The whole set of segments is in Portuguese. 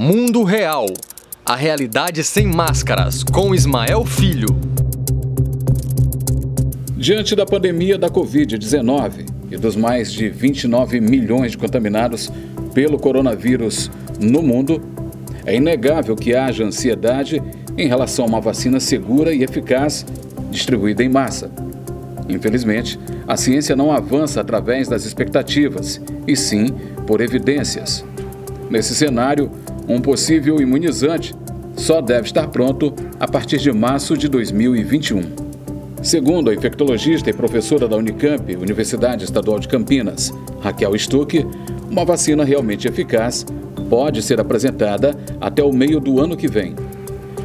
Mundo Real. A realidade sem máscaras, com Ismael Filho. Diante da pandemia da Covid-19 e dos mais de 29 milhões de contaminados pelo coronavírus no mundo, é inegável que haja ansiedade em relação a uma vacina segura e eficaz distribuída em massa. Infelizmente, a ciência não avança através das expectativas, e sim por evidências. Nesse cenário, um possível imunizante só deve estar pronto a partir de março de 2021. Segundo a infectologista e professora da Unicamp, Universidade Estadual de Campinas, Raquel Stuck, uma vacina realmente eficaz pode ser apresentada até o meio do ano que vem,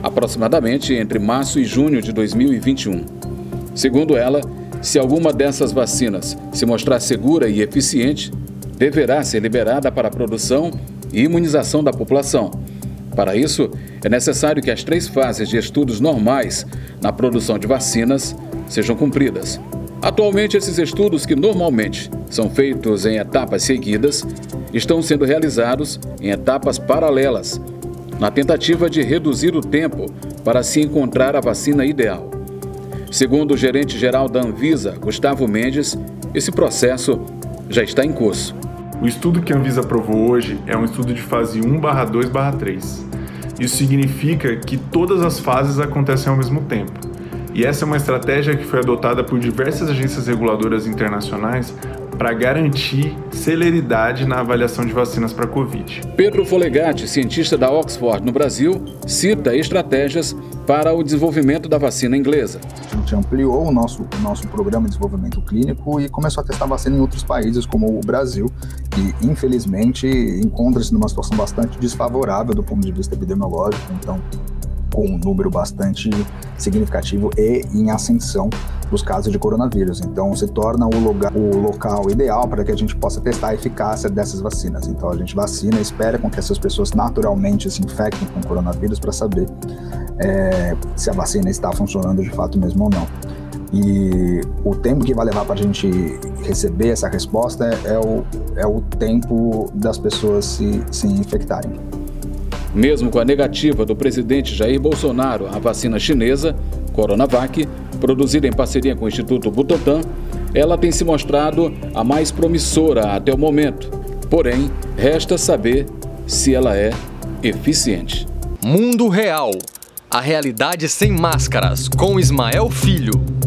aproximadamente entre março e junho de 2021. Segundo ela, se alguma dessas vacinas se mostrar segura e eficiente, deverá ser liberada para a produção e imunização da população. Para isso, é necessário que as três fases de estudos normais na produção de vacinas sejam cumpridas. Atualmente, esses estudos, que normalmente são feitos em etapas seguidas, estão sendo realizados em etapas paralelas, na tentativa de reduzir o tempo para se encontrar a vacina ideal. Segundo o gerente-geral da Anvisa, Gustavo Mendes, esse processo já está em curso. O estudo que a Anvisa aprovou hoje é um estudo de fase 1/2/3. Isso significa que todas as fases acontecem ao mesmo tempo. E essa é uma estratégia que foi adotada por diversas agências reguladoras internacionais para garantir celeridade na avaliação de vacinas para a Covid. Pedro Folegatti, cientista da Oxford no Brasil, cita estratégias para o desenvolvimento da vacina inglesa. A gente ampliou o nosso, o nosso programa de desenvolvimento clínico e começou a testar vacina em outros países, como o Brasil, que infelizmente encontra-se numa situação bastante desfavorável do ponto de vista epidemiológico. Então, com um número bastante significativo e em ascensão dos casos de coronavírus. Então, se torna o, lugar, o local ideal para que a gente possa testar a eficácia dessas vacinas. Então, a gente vacina, espera com que essas pessoas naturalmente se infectem com coronavírus para saber é, se a vacina está funcionando de fato mesmo ou não. E o tempo que vai levar para a gente receber essa resposta é, é, o, é o tempo das pessoas se, se infectarem. Mesmo com a negativa do presidente Jair Bolsonaro à vacina chinesa, Coronavac, produzida em parceria com o Instituto Butantan, ela tem se mostrado a mais promissora até o momento. Porém, resta saber se ela é eficiente. Mundo Real. A realidade sem máscaras, com Ismael Filho.